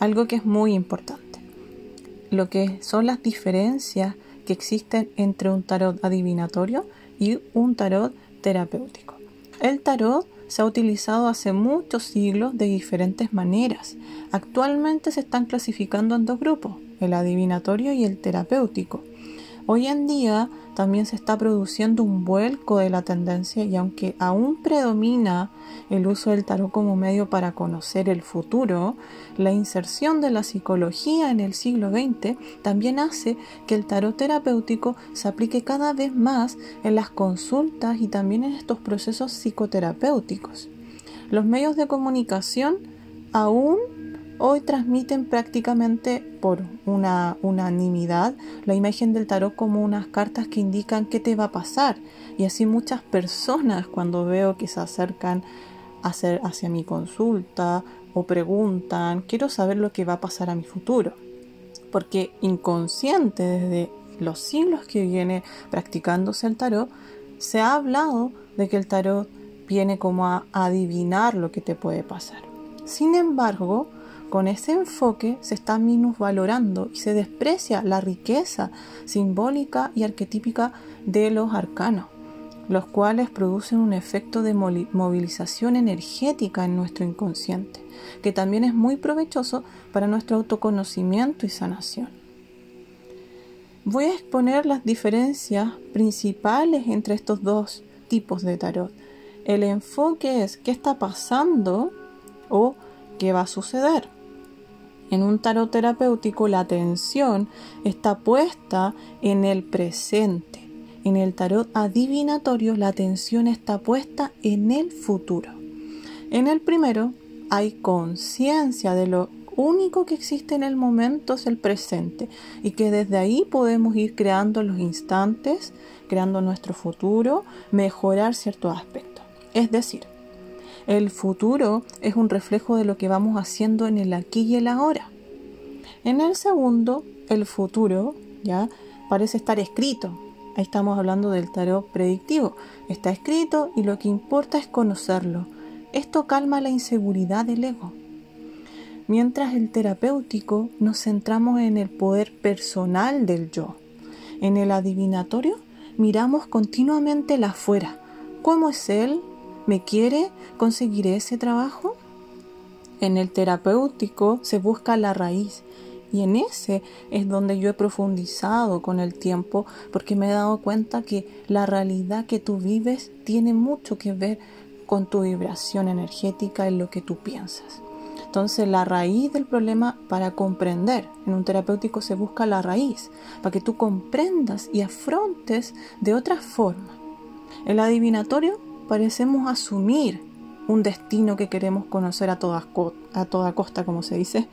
algo que es muy importante, lo que son las diferencias que existen entre un tarot adivinatorio y un tarot terapéutico. El tarot se ha utilizado hace muchos siglos de diferentes maneras. Actualmente se están clasificando en dos grupos, el adivinatorio y el terapéutico. Hoy en día también se está produciendo un vuelco de la tendencia y aunque aún predomina el uso del tarot como medio para conocer el futuro, la inserción de la psicología en el siglo XX también hace que el tarot terapéutico se aplique cada vez más en las consultas y también en estos procesos psicoterapéuticos. Los medios de comunicación aún hoy transmiten prácticamente por una unanimidad la imagen del tarot como unas cartas que indican qué te va a pasar. Y así muchas personas cuando veo que se acercan hacer hacia mi consulta o preguntan, quiero saber lo que va a pasar a mi futuro. Porque inconsciente desde los siglos que viene practicándose el tarot, se ha hablado de que el tarot viene como a adivinar lo que te puede pasar. Sin embargo, con ese enfoque se está minusvalorando y se desprecia la riqueza simbólica y arquetípica de los arcanos, los cuales producen un efecto de movilización energética en nuestro inconsciente, que también es muy provechoso para nuestro autoconocimiento y sanación. Voy a exponer las diferencias principales entre estos dos tipos de tarot. El enfoque es qué está pasando o qué va a suceder. En un tarot terapéutico la atención está puesta en el presente. En el tarot adivinatorio la atención está puesta en el futuro. En el primero hay conciencia de lo único que existe en el momento es el presente y que desde ahí podemos ir creando los instantes, creando nuestro futuro, mejorar ciertos aspectos. Es decir, el futuro es un reflejo de lo que vamos haciendo en el aquí y el ahora. En el segundo, el futuro, ya parece estar escrito. Ahí estamos hablando del tarot predictivo. Está escrito y lo que importa es conocerlo. Esto calma la inseguridad del ego. Mientras el terapéutico nos centramos en el poder personal del yo. En el adivinatorio miramos continuamente el afuera. ¿Cómo es él? ¿Me quiere? ¿Conseguiré ese trabajo? En el terapéutico se busca la raíz y en ese es donde yo he profundizado con el tiempo porque me he dado cuenta que la realidad que tú vives tiene mucho que ver con tu vibración energética en lo que tú piensas. Entonces la raíz del problema para comprender, en un terapéutico se busca la raíz, para que tú comprendas y afrontes de otra forma. El adivinatorio parecemos asumir un destino que queremos conocer a, toda, a toda costa, como se dice.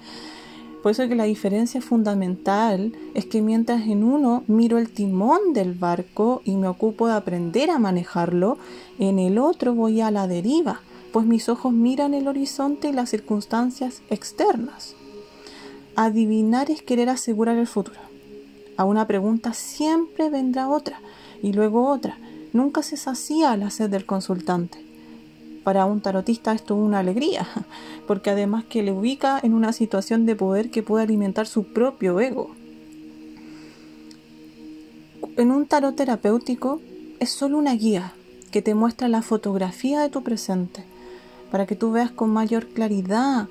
Por eso que la diferencia fundamental es que mientras en uno miro el timón del barco y me ocupo de aprender a manejarlo, en el otro voy a la deriva, pues mis ojos miran el horizonte y las circunstancias externas. Adivinar es querer asegurar el futuro. A una pregunta siempre vendrá otra y luego otra nunca se sacía la sed del consultante. Para un tarotista esto es una alegría, porque además que le ubica en una situación de poder que puede alimentar su propio ego. En un tarot terapéutico es solo una guía que te muestra la fotografía de tu presente, para que tú veas con mayor claridad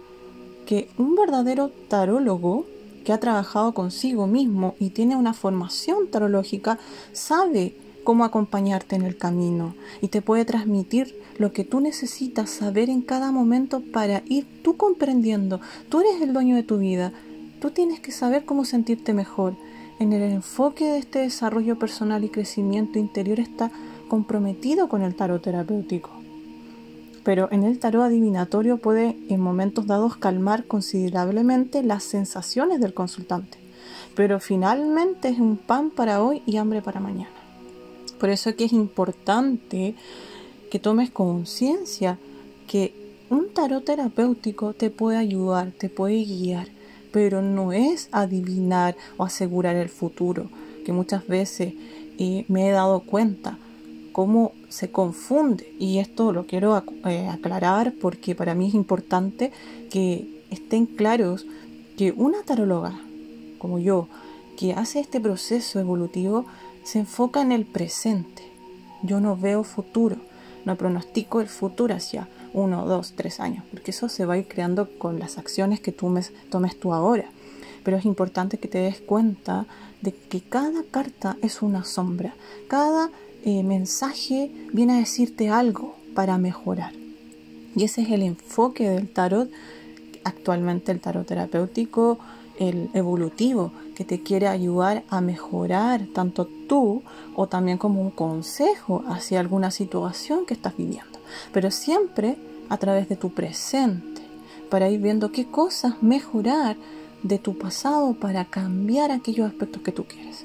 que un verdadero tarólogo que ha trabajado consigo mismo y tiene una formación tarológica sabe cómo acompañarte en el camino y te puede transmitir lo que tú necesitas saber en cada momento para ir tú comprendiendo. Tú eres el dueño de tu vida. Tú tienes que saber cómo sentirte mejor. En el enfoque de este desarrollo personal y crecimiento interior está comprometido con el tarot terapéutico. Pero en el tarot adivinatorio puede en momentos dados calmar considerablemente las sensaciones del consultante. Pero finalmente es un pan para hoy y hambre para mañana. Por eso es que es importante que tomes conciencia que un tarot terapéutico te puede ayudar, te puede guiar, pero no es adivinar o asegurar el futuro, que muchas veces eh, me he dado cuenta cómo se confunde. Y esto lo quiero eh, aclarar porque para mí es importante que estén claros que una taróloga como yo, que hace este proceso evolutivo, se enfoca en el presente. Yo no veo futuro, no pronostico el futuro hacia uno, dos, tres años, porque eso se va a ir creando con las acciones que tú tomes tú ahora. Pero es importante que te des cuenta de que cada carta es una sombra, cada eh, mensaje viene a decirte algo para mejorar. Y ese es el enfoque del tarot, actualmente el tarot terapéutico, el evolutivo, que te quiere ayudar a mejorar tanto tú o también como un consejo hacia alguna situación que estás viviendo. Pero siempre a través de tu presente, para ir viendo qué cosas mejorar de tu pasado para cambiar aquellos aspectos que tú quieres.